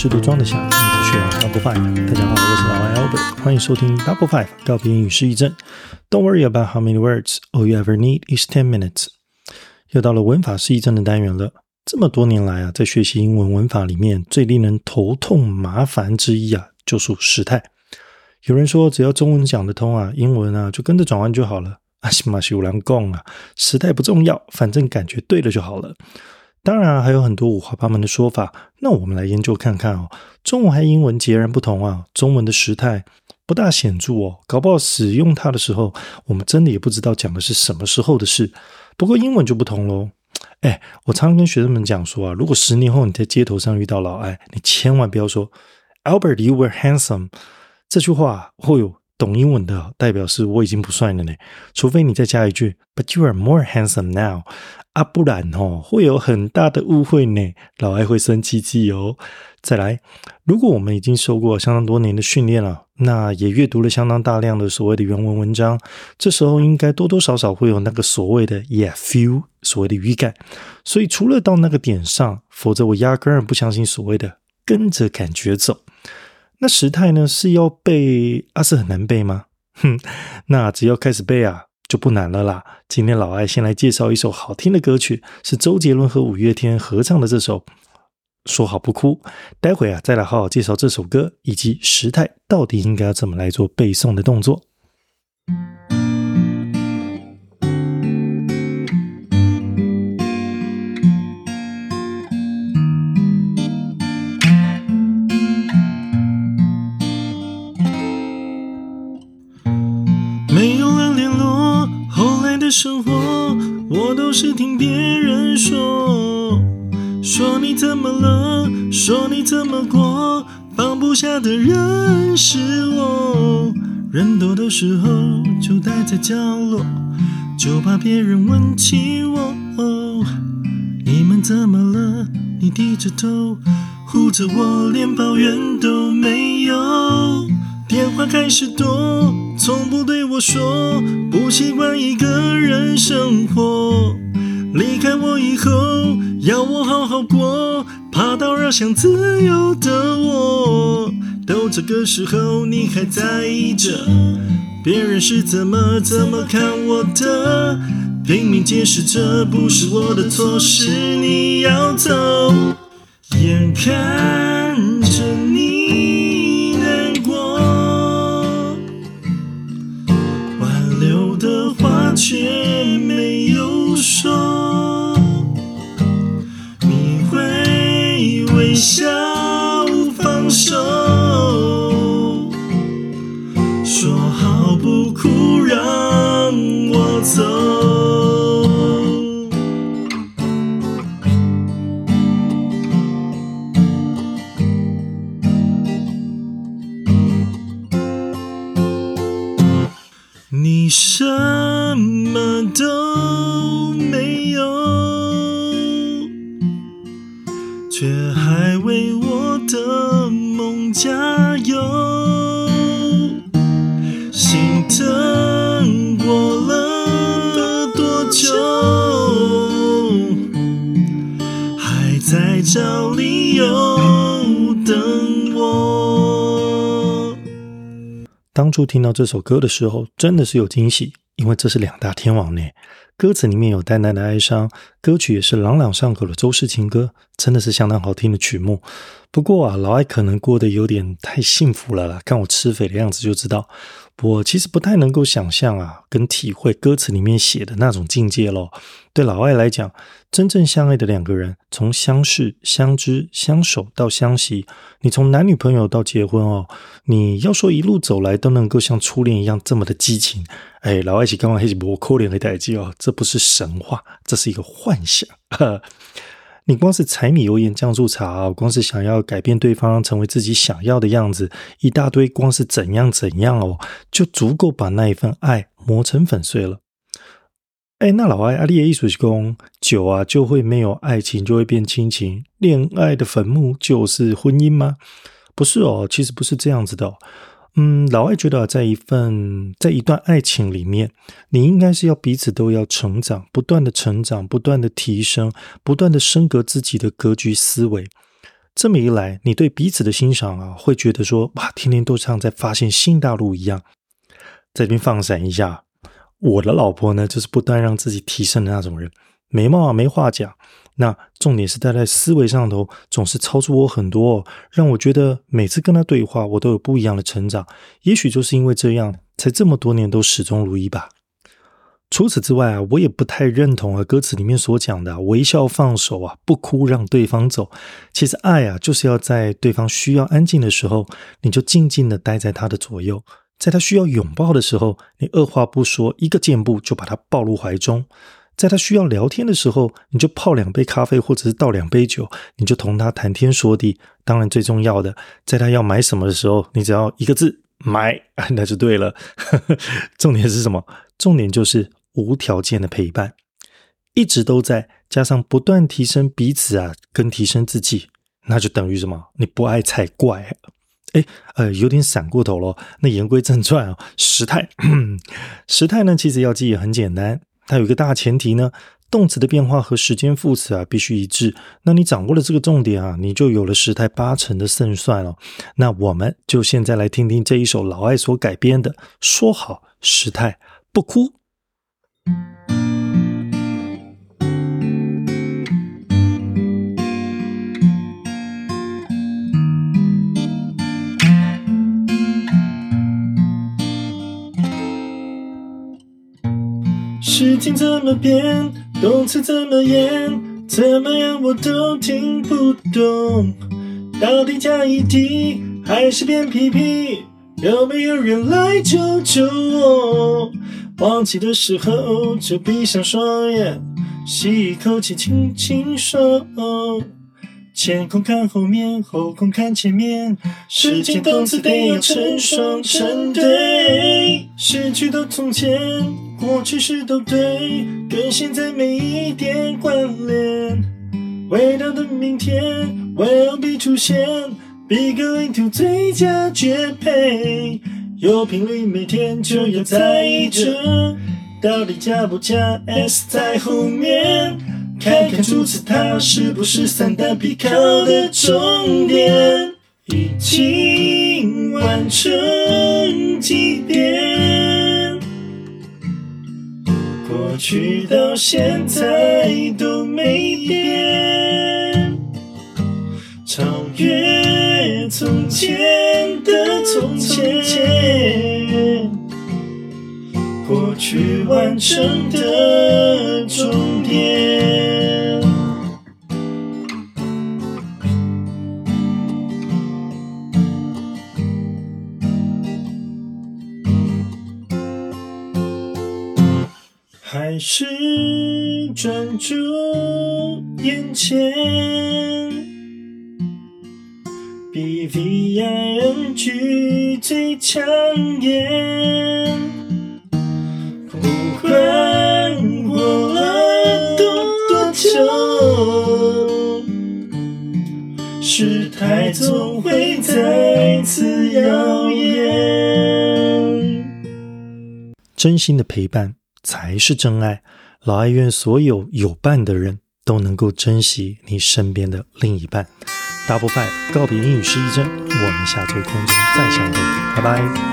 试图装得下，你只需要 Double Five。大家好，我是老外 Albert，欢迎收听 Double Five 告别英语失忆症。Don't worry about how many words, all you ever need is ten minutes。又到了文法失忆症的单元了。这么多年来啊，在学习英文文法里面，最令人头痛麻烦之一啊，就属时态。有人说，只要中文讲得通啊，英文啊就跟着转弯就好了。阿西马西乌兰贡啊，时态不重要，反正感觉对了就好了。当然还有很多五花八门的说法，那我们来研究看看哦。中文和英文截然不同啊，中文的时态不大显著哦，搞不好使用它的时候，我们真的也不知道讲的是什么时候的事。不过英文就不同喽。哎，我常常跟学生们讲说啊，如果十年后你在街头上遇到老艾，你千万不要说 Albert，you were handsome 这句话，会有。懂英文的代表是我已经不帅了呢，除非你再加一句 "But you are more handsome now"，啊，不然哦会有很大的误会呢，老爱会生气气哦。再来，如果我们已经受过相当多年的训练了，那也阅读了相当大量的所谓的原文文章，这时候应该多多少少会有那个所谓的 "Yeah feel" 所谓的语感。所以除了到那个点上，否则我压根儿不相信所谓的跟着感觉走。那时态呢是要背啊？是很难背吗？哼，那只要开始背啊，就不难了啦。今天老艾先来介绍一首好听的歌曲，是周杰伦和五月天合唱的这首《说好不哭》。待会啊，再来好好介绍这首歌以及时态到底应该要怎么来做背诵的动作。生活，我都是听别人说，说你怎么了，说你怎么过，放不下的人是我。人多的时候就待在角落，就怕别人问起我。你们怎么了？你低着头护着我，连抱怨都没有。电话开始多，从不对我说不习惯一个人生活。离开我以后，要我好好过，怕打扰想自由的我。都这个时候，你还在意着别人是怎么怎么看我的？拼命解释这不是我的错，是你要走，眼看你什么都没有，却还为我的梦加当初听到这首歌的时候，真的是有惊喜，因为这是两大天王呢。歌词里面有淡淡的哀伤，歌曲也是朗朗上口的周氏情歌，真的是相当好听的曲目。不过啊，老艾可能过得有点太幸福了啦，看我吃肥的样子就知道。我其实不太能够想象啊，跟体会歌词里面写的那种境界咯。对老外来讲，真正相爱的两个人，从相识、相知、相守到相惜，你从男女朋友到结婚哦，你要说一路走来都能够像初恋一样这么的激情，哎，老外一起刚刚黑起波扣脸的代际哦，这不是神话，这是一个幻想。你光是柴米油盐酱醋茶，光是想要改变对方成为自己想要的样子，一大堆，光是怎样怎样哦，就足够把那一份爱磨成粉碎了。哎，那老爱阿丽的艺术工久啊，就会没有爱情，就会变亲情，恋爱的坟墓就是婚姻吗？不是哦，其实不是这样子的。嗯，老外觉得，在一份在一段爱情里面，你应该是要彼此都要成长，不断的成长，不断的提升，不断的升格自己的格局思维。这么一来，你对彼此的欣赏啊，会觉得说哇，天天都像在发现新大陆一样。在这边放闪一下，我的老婆呢，就是不断让自己提升的那种人，美貌啊没话讲。那重点是她在思维上头总是超出我很多，让我觉得每次跟他对话，我都有不一样的成长。也许就是因为这样，才这么多年都始终如一吧。除此之外啊，我也不太认同啊歌词里面所讲的微笑放手啊，不哭让对方走。其实爱啊，就是要在对方需要安静的时候，你就静静的待在他的左右；在他需要拥抱的时候，你二话不说，一个箭步就把他抱入怀中；在他需要聊天的时候，你就泡两杯咖啡或者是倒两杯酒，你就同他谈天说地。当然最重要的，在他要买什么的时候，你只要一个字买，那就对了。重点是什么？重点就是。无条件的陪伴，一直都在，加上不断提升彼此啊，跟提升自己，那就等于什么？你不爱才怪。哎，呃，有点闪过头了。那言归正传啊，时态，时态呢，其实要记也很简单，它有一个大前提呢，动词的变化和时间副词啊必须一致。那你掌握了这个重点啊，你就有了时态八成的胜算了。那我们就现在来听听这一首老爱所改编的《说好时态不哭》。事情怎么变，动词怎么演，怎么样我都听不懂。到底加一滴还是变屁屁？有没有人来救救我？忘记的时候就闭上双眼，吸一口气，轻轻说。哦前空看后面，后空看前面，时间动词得要成双成对。失去的从前，过去式都对，跟现在没一点关联。未到的明天，will be 出现，be going to 最佳绝配。有频率，每天就要在意着，到底加不加 s 在后面？看看主词它是不是三单必考的重点？已经完成几遍？去到现在都没变，超越从前的从前，过去完成的终点。还是专注眼前，B V I N G 最抢眼。不管过了多久，时态总会再次耀眼。真心的陪伴。才是真爱。老爱愿所有有伴的人都能够珍惜你身边的另一半。Double Five 告别英语失忆症，我们下周空间再相会，拜拜。